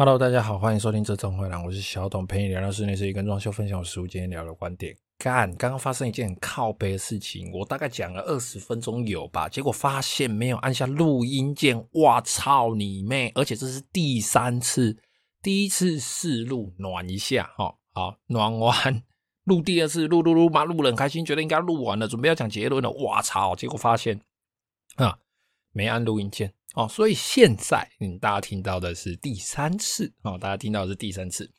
Hello，大家好，欢迎收听这种会栏，我是小董，陪你聊聊室内设计跟装修，分享我实务今天聊的观点。干，刚刚发生一件很靠北的事情，我大概讲了二十分钟有吧，结果发现没有按下录音键，哇操你妹！而且这是第三次，第一次试录暖一下，哈，好，暖完录第二次，录录录嘛，录得很开心，觉得应该录完了，准备要讲结论了，哇操！结果发现啊，没按录音键。哦，所以现在嗯，大家听到的是第三次哦，大家听到的是第三次。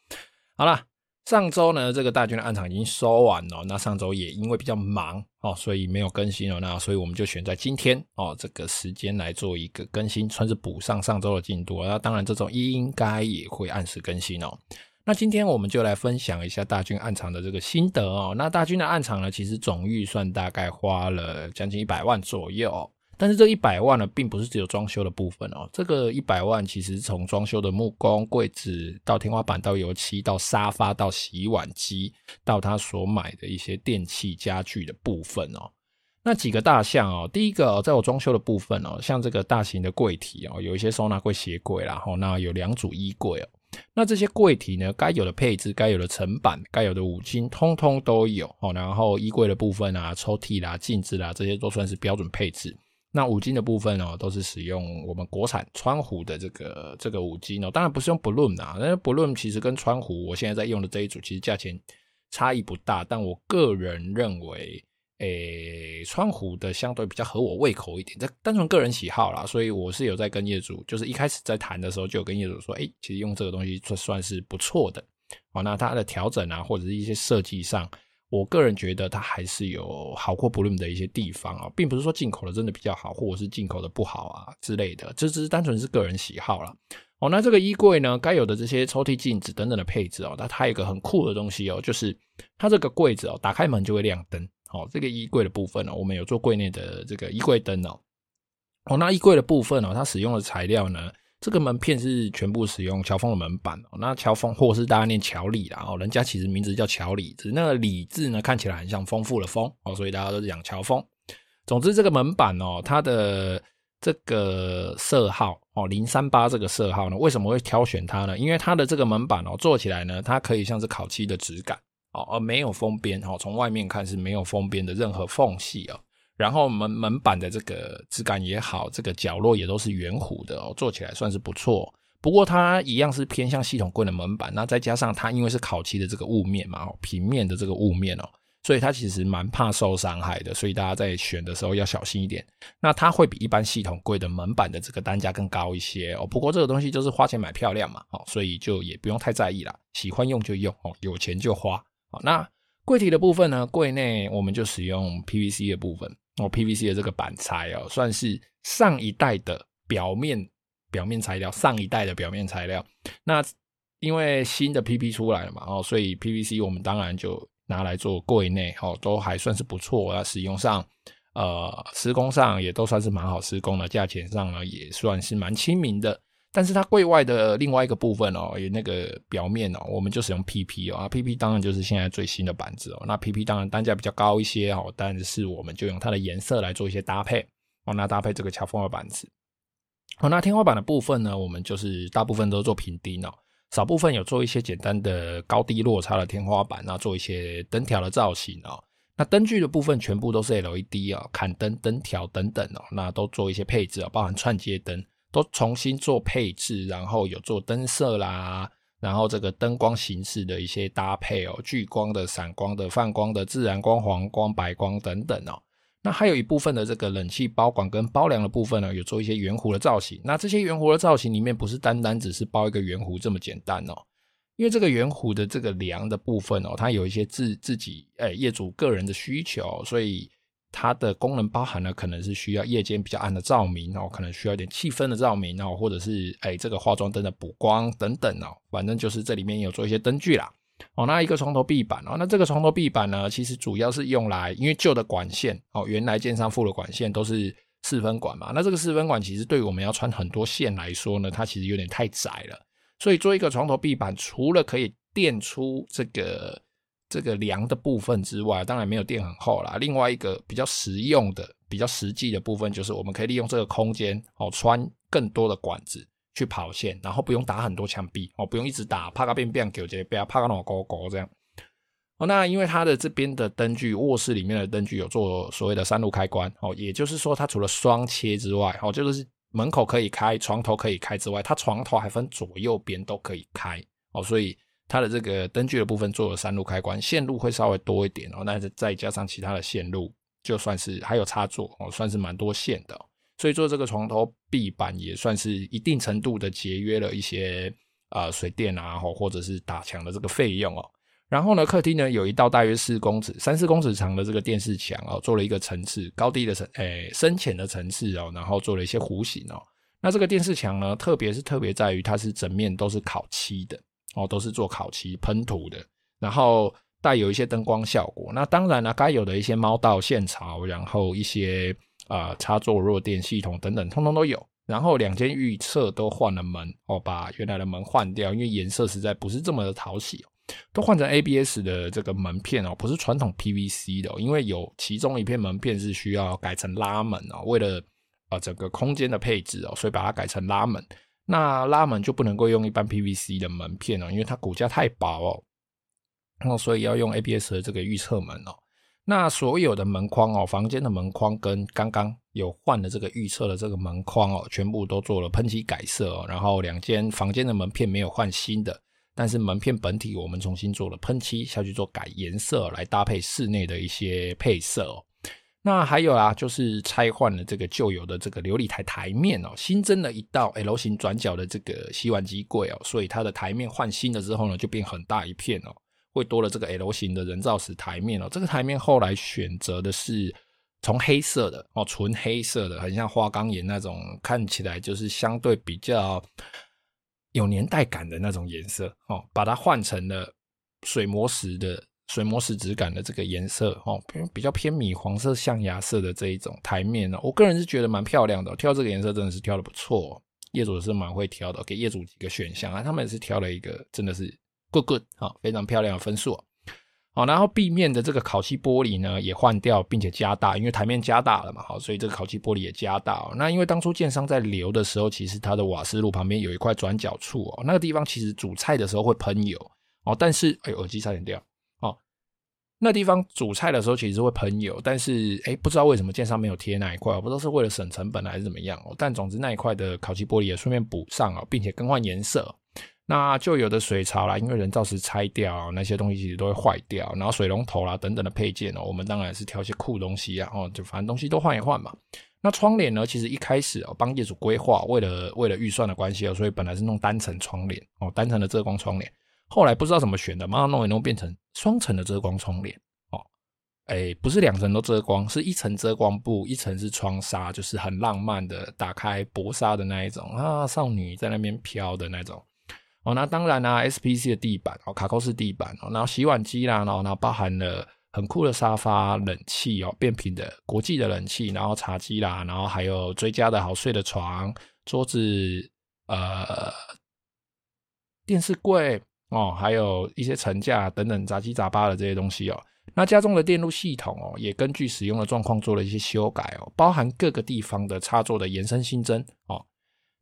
好了，上周呢，这个大军的暗场已经收完了，那上周也因为比较忙哦，所以没有更新了。那所以我们就选在今天哦，这个时间来做一个更新，算是补上上周的进度。那当然，这种应该也会按时更新哦。那今天我们就来分享一下大军暗场的这个心得哦。那大军的暗场呢，其实总预算大概花了将近一百万左右。但是这一百万呢，并不是只有装修的部分哦。这个一百万其实从装修的木工、柜子到天花板、到油漆、到沙发、到洗碗机，到他所买的一些电器家具的部分哦。那几个大项哦，第一个，在我装修的部分哦，像这个大型的柜体哦，有一些收纳柜、鞋柜啦，然后那有两组衣柜哦。那这些柜体呢，该有的配置、该有的层板、该有的五金，通通都有哦。然后衣柜的部分啊，抽屉啦、镜子啦，这些都算是标准配置。那五金的部分哦，都是使用我们国产川湖的这个这个五金哦，当然不是用 Bloom 啊，那 Bloom 其实跟川湖我现在在用的这一组其实价钱差异不大，但我个人认为，诶，川湖的相对比较合我胃口一点，这单纯个人喜好啦，所以我是有在跟业主，就是一开始在谈的时候就有跟业主说，诶，其实用这个东西算算是不错的，哦，那它的调整啊，或者是一些设计上。我个人觉得它还是有好过 Blum 的一些地方啊，并不是说进口的真的比较好，或者是进口的不好啊之类的，这只是单纯是个人喜好啦。哦，那这个衣柜呢，该有的这些抽屉、镜子等等的配置哦，那它有一个很酷的东西哦，就是它这个柜子哦，打开门就会亮灯。哦，这个衣柜的部分呢，我们有做柜内的这个衣柜灯哦。哦，那衣柜的部分哦，它使用的材料呢？这个门片是全部使用乔峰的门板哦，那乔峰或是大家念乔里啦哦，人家其实名字叫乔里，只那个里字呢看起来很像丰富的丰哦，所以大家都是讲乔峰。总之这个门板哦，它的这个色号哦零三八这个色号呢，为什么会挑选它呢？因为它的这个门板哦做起来呢，它可以像是烤漆的质感哦，而没有封边哦，从外面看是没有封边的任何缝隙哦。然后门门板的这个质感也好，这个角落也都是圆弧的哦，做起来算是不错。不过它一样是偏向系统柜的门板，那再加上它因为是烤漆的这个雾面嘛，平面的这个雾面哦，所以它其实蛮怕受伤害的，所以大家在选的时候要小心一点。那它会比一般系统柜的门板的这个单价更高一些哦。不过这个东西就是花钱买漂亮嘛，哦，所以就也不用太在意啦，喜欢用就用哦，有钱就花。好，那柜体的部分呢，柜内我们就使用 PVC 的部分。哦，PVC 的这个板材哦，算是上一代的表面表面材料，上一代的表面材料。那因为新的 PP 出来了嘛，哦，所以 PVC 我们当然就拿来做柜内，哦，都还算是不错。那使用上，呃，施工上也都算是蛮好施工的，价钱上呢也算是蛮亲民的。但是它柜外的另外一个部分哦，有那个表面哦，我们就使用 PP 哦，啊，PP 当然就是现在最新的板子哦。那 PP 当然单价比较高一些哦，但是我们就用它的颜色来做一些搭配哦，那搭配这个乔峰的板子。好，那天花板的部分呢，我们就是大部分都做平钉哦，少部分有做一些简单的高低落差的天花板，那做一些灯条的造型哦。那灯具的部分全部都是 LED 哦，砍灯、灯条等等哦，那都做一些配置哦，包含串接灯。都重新做配置，然后有做灯色啦，然后这个灯光形式的一些搭配哦，聚光的、闪光的、泛光的、自然光、黄光、白光等等哦。那还有一部分的这个冷气包管跟包梁的部分呢，有做一些圆弧的造型。那这些圆弧的造型里面，不是单单只是包一个圆弧这么简单哦，因为这个圆弧的这个梁的部分哦，它有一些自自己诶业主个人的需求，所以。它的功能包含了可能是需要夜间比较暗的照明哦，可能需要一点气氛的照明哦，或者是哎这个化妆灯的补光等等哦，反正就是这里面有做一些灯具啦哦。那一个床头壁板哦，那这个床头壁板呢，其实主要是用来因为旧的管线哦，原来建商附的管线都是四分管嘛，那这个四分管其实对我们要穿很多线来说呢，它其实有点太窄了，所以做一个床头壁板，除了可以垫出这个。这个梁的部分之外，当然没有垫很厚啦。另外一个比较实用的、比较实际的部分，就是我们可以利用这个空间哦，穿更多的管子去跑线，然后不用打很多墙壁哦，不用一直打，啪个变变九节，不要啪个那勾勾这样。哦，那因为它的这边的灯具，卧室里面的灯具有做所谓的三路开关哦，也就是说它除了双切之外，哦，就是门口可以开，床头可以开之外，它床头还分左右边都可以开哦，所以它的这个灯具的部分做了三路开关，线路会稍微多一点哦，那再加上其他的线路，就算是还有插座哦，算是蛮多线的，所以做这个床头壁板也算是一定程度的节约了一些、呃、水电啊，或者是打墙的这个费用哦。然后呢，客厅呢有一道大约四公尺、三四公尺长的这个电视墙哦，做了一个层次高低的层，诶，深浅的层次哦，然后做了一些弧形哦。那这个电视墙呢，特别是特别在于它是整面都是烤漆的哦，都是做烤漆喷涂的，然后带有一些灯光效果。那当然了，该有的一些猫道线槽，然后一些啊、呃、插座弱电系统等等，通通都有。然后两间浴室都换了门哦，把原来的门换掉，因为颜色实在不是这么的讨喜。都换成 ABS 的这个门片哦，不是传统 PVC 的哦，因为有其中一片门片是需要改成拉门哦，为了呃整个空间的配置哦，所以把它改成拉门。那拉门就不能够用一般 PVC 的门片哦，因为它骨架太薄哦，那所以要用 ABS 的这个预测门哦。那所有的门框哦，房间的门框跟刚刚有换的这个预测的这个门框哦，全部都做了喷漆改色哦，然后两间房间的门片没有换新的。但是门片本体我们重新做了喷漆下去做改颜色，来搭配室内的一些配色哦。那还有啊，就是拆换了这个旧有的这个琉璃台台面哦，新增了一道 L 型转角的这个洗碗机柜哦，所以它的台面换新了之后呢，就变很大一片哦，会多了这个 L 型的人造石台面哦。这个台面后来选择的是从黑色的哦，纯黑色的，很像花岗岩那种，看起来就是相对比较。有年代感的那种颜色哦，把它换成了水磨石的水磨石质感的这个颜色哦，比较偏米黄色、象牙色的这一种台面呢，我个人是觉得蛮漂亮的，挑这个颜色真的是挑的不错，业主是蛮会挑的，给业主几个选项啊，他们也是挑了一个真的是 good good 啊，非常漂亮的分数哦。好，然后壁面的这个烤漆玻璃呢也换掉，并且加大，因为台面加大了嘛，好，所以这个烤漆玻璃也加大哦。那因为当初建商在留的时候，其实它的瓦斯炉旁边有一块转角处哦，那个地方其实煮菜的时候会喷油哦，但是哎，耳机差点掉。那地方煮菜的时候其实会喷油，但是哎，不知道为什么建商没有贴那一块，我不知道是为了省成本还是怎么样哦。但总之那一块的烤漆玻璃也顺便补上哦，并且更换颜色。那旧有的水槽啦，因为人造石拆掉，那些东西其实都会坏掉。然后水龙头啦等等的配件哦，我们当然是挑一些酷东西啊，哦，就反正东西都换一换嘛。那窗帘呢，其实一开始哦，帮业主规划，为了为了预算的关系哦，所以本来是弄单层窗帘哦，单层的遮光窗帘。后来不知道怎么选的，慢慢弄一弄变成双层的遮光窗帘哦。哎，不是两层都遮光，是一层遮光布，一层是窗纱，就是很浪漫的，打开薄纱的那一种啊，少女在那边飘的那种。哦，那当然啦、啊，SPC 的地板哦，卡扣式地板哦，然后洗碗机啦，然后然后包含了很酷的沙发、冷气哦，变频的国际的冷气，然后茶几啦，然后还有追加的好睡的床、桌子、呃，电视柜哦，还有一些层架等等杂七杂八的这些东西哦。那家中的电路系统哦，也根据使用的状况做了一些修改哦，包含各个地方的插座的延伸新增哦，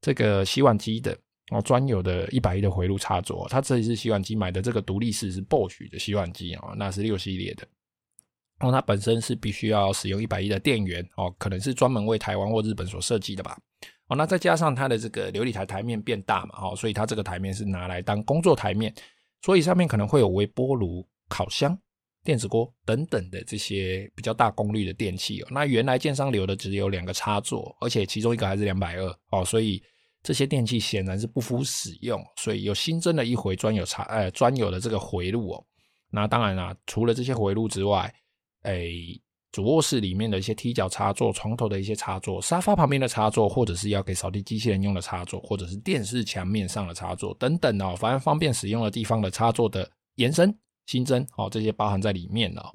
这个洗碗机的。哦，专有的一百一的回路插座，它这一次洗碗机买的这个独立式是 Bosch 的洗碗机哦，那是六系列的。哦，它本身是必须要使用一百一的电源哦，可能是专门为台湾或日本所设计的吧。哦，那再加上它的这个琉璃台台面变大嘛，哦，所以它这个台面是拿来当工作台面，所以上面可能会有微波炉、烤箱、电子锅等等的这些比较大功率的电器哦。那原来建商留的只有两个插座，而且其中一个还是两百二哦，所以。这些电器显然是不敷使用，所以又新增了一回专有插呃专有的这个回路哦。那当然啦，除了这些回路之外，哎，主卧室里面的一些踢脚插座、床头的一些插座、沙发旁边的插座，或者是要给扫地机器人用的插座，或者是电视墙面上的插座等等哦，反正方便使用的地方的插座的延伸。新增哦，这些包含在里面了。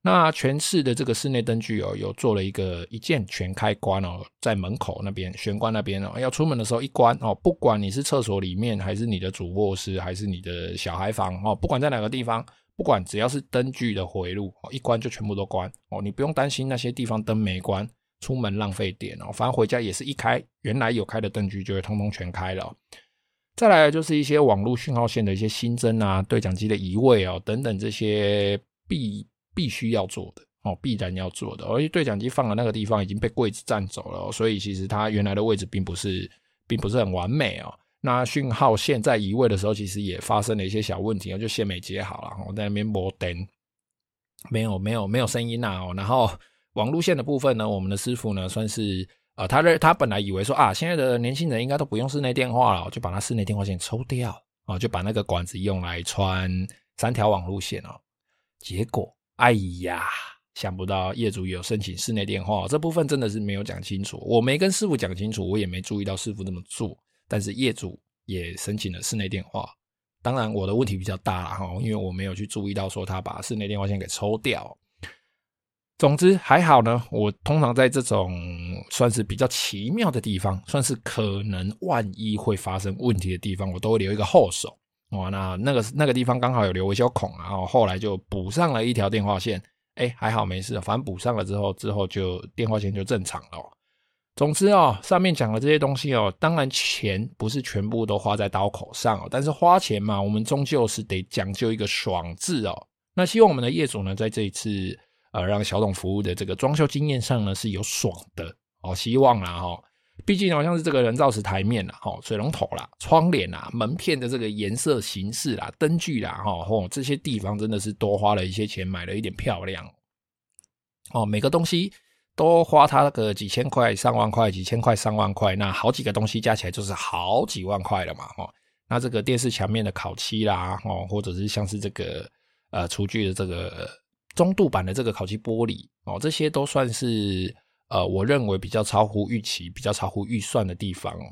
那全室的这个室内灯具哦，有做了一个一键全开关哦，在门口那边玄关那边哦，要出门的时候一关哦，不管你是厕所里面，还是你的主卧室，还是你的小孩房哦，不管在哪个地方，不管只要是灯具的回路，一关就全部都关哦，你不用担心那些地方灯没关出门浪费电哦，反正回家也是一开，原来有开的灯具就会通通全开了。再来就是一些网络讯号线的一些新增啊，对讲机的移位哦，等等这些必必须要做的哦，必然要做的。而且对讲机放的那个地方已经被柜子占走了，所以其实它原来的位置并不是并不是很完美哦。那讯号线在移位的时候，其实也发生了一些小问题，就线没接好了，我在那边摸灯，没有没有没有声音啊，然后。网路线的部分呢，我们的师傅呢算是呃，他的他本来以为说啊，现在的年轻人应该都不用室内电话了，就把他室内电话线抽掉啊，就把那个管子用来穿三条网路线哦。结果，哎呀，想不到业主有申请室内电话，这部分真的是没有讲清楚，我没跟师傅讲清楚，我也没注意到师傅这么做，但是业主也申请了室内电话。当然，我的问题比较大了哈，因为我没有去注意到说他把室内电话线给抽掉。总之还好呢，我通常在这种算是比较奇妙的地方，算是可能万一会发生问题的地方，我都会留一个后手。哇，那那个那个地方刚好有留维修孔，然后后来就补上了一条电话线。哎，还好没事，反正补上了之后，之后就电话线就正常了。总之哦，上面讲的这些东西哦，当然钱不是全部都花在刀口上哦，但是花钱嘛，我们终究是得讲究一个爽字哦。那希望我们的业主呢，在这一次。呃，让小董服务的这个装修经验上呢是有爽的哦，希望啦哈，毕竟好像是这个人造石台面啦，哈，水龙头啦、窗帘啦、门片的这个颜色形式啦、灯具啦，哈，哦，这些地方真的是多花了一些钱买了一点漂亮哦，每个东西都花他个几千块、上万块、几千块、上万块，那好几个东西加起来就是好几万块了嘛，哦，那这个电视墙面的烤漆啦，哦，或者是像是这个呃厨具的这个。中度版的这个烤漆玻璃哦，这些都算是呃，我认为比较超乎预期、比较超乎预算的地方哦。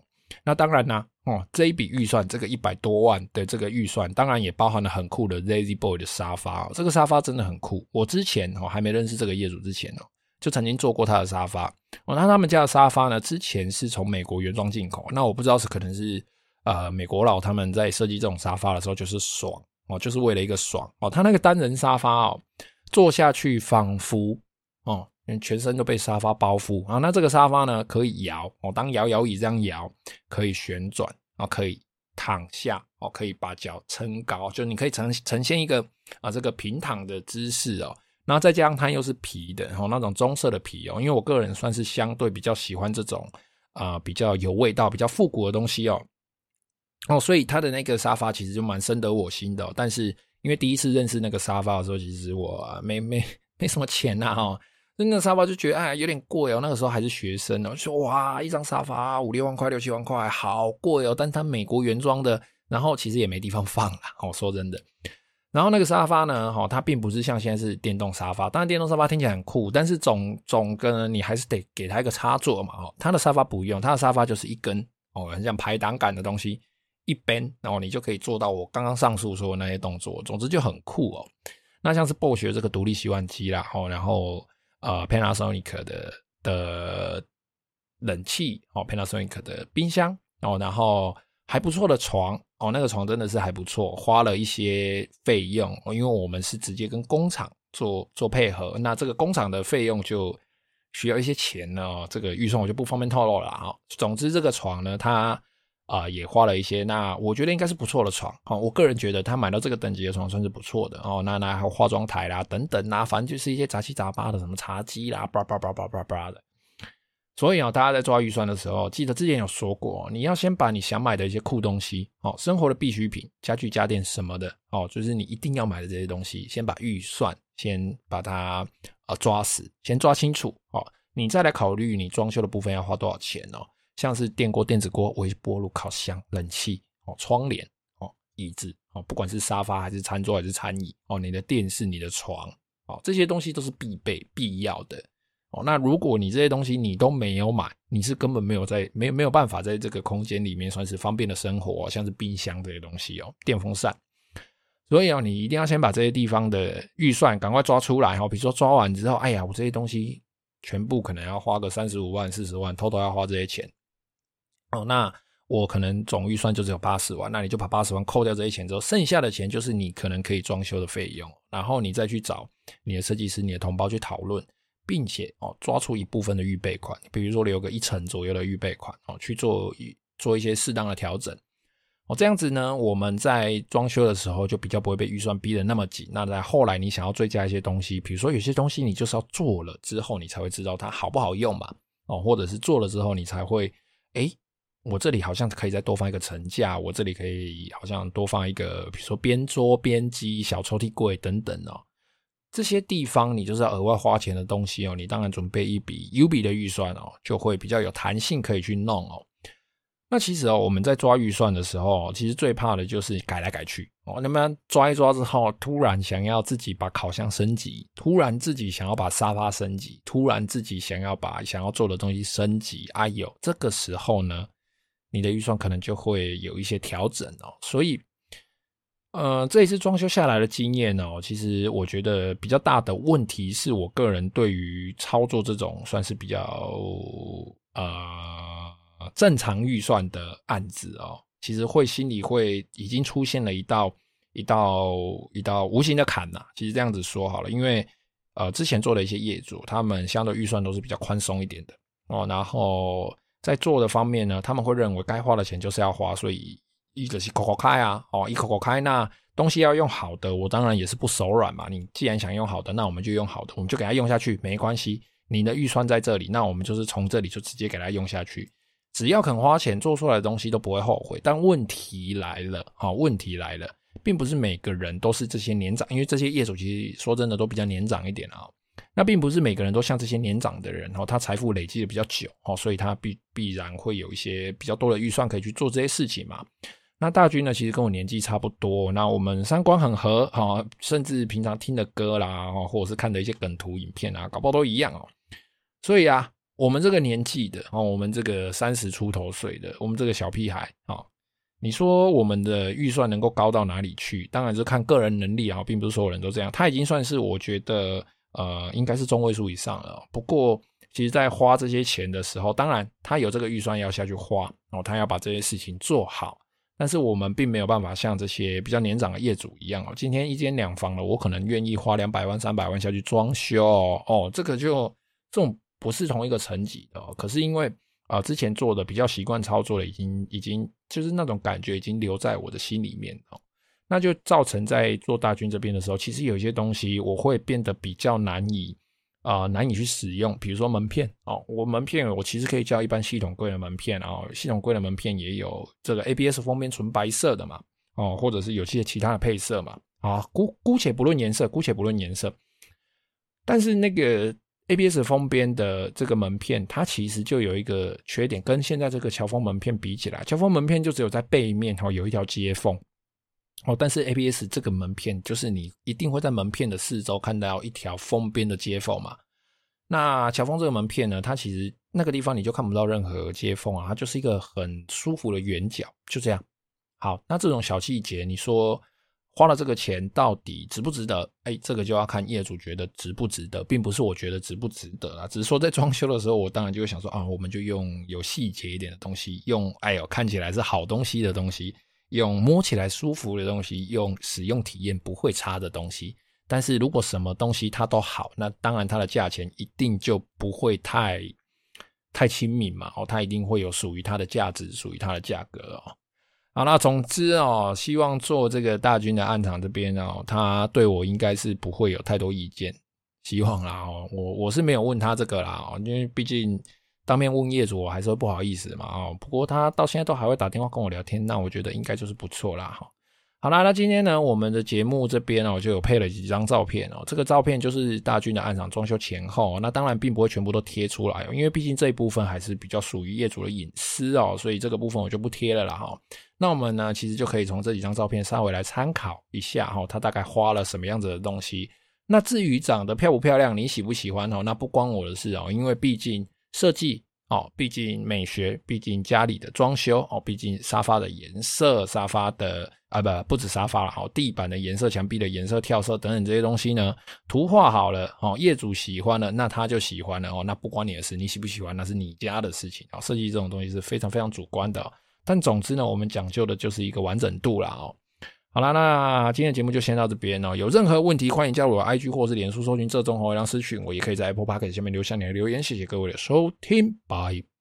那当然呢，哦，这一笔预算，这个一百多万的这个预算，当然也包含了很酷的 Lazy Boy 的沙发哦。这个沙发真的很酷，我之前哦还没认识这个业主之前哦，就曾经坐过他的沙发哦。那他们家的沙发呢，之前是从美国原装进口，那我不知道是可能是呃美国佬他们在设计这种沙发的时候就是爽哦，就是为了一个爽哦。他那个单人沙发哦。坐下去仿佛哦，全身都被沙发包覆啊。那这个沙发呢，可以摇哦，当摇摇椅这样摇，可以旋转啊，可以躺下哦，可以把脚撑高，就你可以呈呈现一个啊这个平躺的姿势哦。然后再加上它又是皮的然哦，那种棕色的皮哦，因为我个人算是相对比较喜欢这种啊比较有味道、比较复古的东西哦。哦，所以它的那个沙发其实就蛮深得我心的，但是。因为第一次认识那个沙发的时候，其实我没没没什么钱呐哈，那个沙发就觉得哎有点贵哦。那个时候还是学生哦，就说哇一张沙发五六万块六七万块好贵哦。但是它美国原装的，然后其实也没地方放啦。哦，说真的。然后那个沙发呢，哈，它并不是像现在是电动沙发，当然电动沙发听起来很酷，但是总总跟你还是得给它一个插座嘛。哦，它的沙发不用，它的沙发就是一根哦，很像排挡杆的东西。一边，然后你就可以做到我刚刚上述说的那些动作，总之就很酷哦。那像是暴雪这个独立洗碗机啦，然后呃 Panasonic 的的冷气哦，Panasonic 的冰箱哦，然后还不错的床哦，那个床真的是还不错，花了一些费用，因为我们是直接跟工厂做做配合，那这个工厂的费用就需要一些钱呢，这个预算我就不方便透露了啊。总之这个床呢，它。啊、也花了一些，那我觉得应该是不错的床，哦，我个人觉得他买到这个等级的床算是不错的哦。那那还有化妆台啦，等等啦，反正就是一些杂七杂八的，什么茶几啦，叭叭叭叭叭叭的。所以啊、哦，大家在抓预算的时候，记得之前有说过，你要先把你想买的一些酷东西，哦，生活的必需品、家具家电什么的，哦，就是你一定要买的这些东西，先把预算先把它呃抓死，先抓清楚，哦，你再来考虑你装修的部分要花多少钱哦。像是电锅、电子锅、微波炉、烤箱、冷气、哦，窗帘、哦，椅子、哦，不管是沙发还是餐桌还是餐椅，哦，你的电视、你的床，哦，这些东西都是必备、必要的，哦，那如果你这些东西你都没有买，你是根本没有在没没有办法在这个空间里面算是方便的生活，像是冰箱这些东西哦，电风扇，所以啊，你一定要先把这些地方的预算赶快抓出来，哈，比如说抓完之后，哎呀，我这些东西全部可能要花个三十五万、四十万，偷偷要花这些钱。哦，那我可能总预算就只有八十万，那你就把八十万扣掉这些钱之后，剩下的钱就是你可能可以装修的费用，然后你再去找你的设计师、你的同胞去讨论，并且哦抓出一部分的预备款，比如说留个一成左右的预备款哦，去做做一些适当的调整哦，这样子呢，我们在装修的时候就比较不会被预算逼得那么紧。那在后来你想要追加一些东西，比如说有些东西你就是要做了之后，你才会知道它好不好用嘛哦，或者是做了之后你才会诶，我这里好像可以再多放一个层架，我这里可以好像多放一个，比如说边桌边机、小抽屉柜等等哦。这些地方你就是要额外花钱的东西哦，你当然准备一笔 U 笔的预算哦，就会比较有弹性可以去弄哦。那其实哦，我们在抓预算的时候，其实最怕的就是改来改去哦。那么抓一抓之后，突然想要自己把烤箱升级，突然自己想要把沙发升级，突然自己想要把想要做的东西升级，哎呦，这个时候呢，你的预算可能就会有一些调整哦。所以。呃，这一次装修下来的经验哦，其实我觉得比较大的问题是我个人对于操作这种算是比较呃正常预算的案子哦，其实会心里会已经出现了一道一道一道无形的坎呐。其实这样子说好了，因为呃之前做的一些业主，他们相对预算都是比较宽松一点的哦，然后在做的方面呢，他们会认为该花的钱就是要花，所以。一个是口口开啊，哦，一口口开，那东西要用好的，我当然也是不手软嘛。你既然想用好的，那我们就用好的，我们就给它用下去，没关系。你的预算在这里，那我们就是从这里就直接给它用下去。只要肯花钱做出来的东西都不会后悔。但问题来了，哈，问题来了，并不是每个人都是这些年长，因为这些业主其实说真的都比较年长一点啊。那并不是每个人都像这些年长的人，哦，他财富累积的比较久，哦，所以他必必然会有一些比较多的预算可以去做这些事情嘛。那大军呢，其实跟我年纪差不多。那我们三观很合，哈，甚至平常听的歌啦，或者是看的一些梗图影片啊，搞不好都一样哦。所以啊，我们这个年纪的，哦，我们这个三十出头岁的，我们这个小屁孩啊，你说我们的预算能够高到哪里去？当然是看个人能力啊，并不是所有人都这样。他已经算是我觉得，呃，应该是中位数以上了。不过，其实，在花这些钱的时候，当然他有这个预算要下去花，然后他要把这些事情做好。但是我们并没有办法像这些比较年长的业主一样哦，今天一间两房了，我可能愿意花两百万、三百万下去装修哦，这个就这种不是同一个层级的。可是因为啊、之前做的比较习惯操作的，已经已经就是那种感觉已经留在我的心里面哦，那就造成在做大军这边的时候，其实有一些东西我会变得比较难以。啊、难以去使用，比如说门片哦，我门片我其实可以叫一般系统柜的门片啊，系统柜的门片也有这个 ABS 封边纯白色的嘛，哦，或者是有些其他的配色嘛，啊，姑姑且不论颜色，姑且不论颜色，但是那个 ABS 封边的这个门片，它其实就有一个缺点，跟现在这个乔峰门片比起来，乔峰门片就只有在背面哦有一条接缝。哦，但是 ABS 这个门片，就是你一定会在门片的四周看到一条封边的接缝嘛。那乔峰这个门片呢，它其实那个地方你就看不到任何接缝啊，它就是一个很舒服的圆角，就这样。好，那这种小细节，你说花了这个钱到底值不值得？哎，这个就要看业主觉得值不值得，并不是我觉得值不值得啊。只是说在装修的时候，我当然就会想说啊，我们就用有细节一点的东西，用哎呦看起来是好东西的东西。用摸起来舒服的东西，用使用体验不会差的东西。但是如果什么东西它都好，那当然它的价钱一定就不会太太亲民嘛。哦，它一定会有属于它的价值，属于它的价格哦。好，那总之哦，希望做这个大军的案场这边哦，他对我应该是不会有太多意见，希望啦哦。我我是没有问他这个啦，因为毕竟。当面问业主，我还是会不好意思嘛，哦，不过他到现在都还会打电话跟我聊天，那我觉得应该就是不错啦，哈。好啦，那今天呢，我们的节目这边哦，就有配了几张照片哦，这个照片就是大军的案场装修前后，那当然并不会全部都贴出来，因为毕竟这一部分还是比较属于业主的隐私哦，所以这个部分我就不贴了啦，哈。那我们呢，其实就可以从这几张照片稍微来参考一下哈，他大概花了什么样子的东西。那至于长得漂不漂亮，你喜不喜欢哦，那不关我的事哦，因为毕竟。设计哦，毕竟美学，毕竟家里的装修哦，毕竟沙发的颜色，沙发的啊不不止沙发了，好地板的颜色、墙壁的颜色、跳色等等这些东西呢，图画好了哦，业主喜欢了，那他就喜欢了哦，那不关你的事，你喜不喜欢那是你家的事情啊。设计这种东西是非常非常主观的，但总之呢，我们讲究的就是一个完整度啦哦。好啦，那今天的节目就先到这边哦。有任何问题，欢迎加入我的 IG 或是脸书搜寻“这中红月亮”私讯我，也可以在 Apple Park 下面留下你的留言。谢谢各位的收听，拜。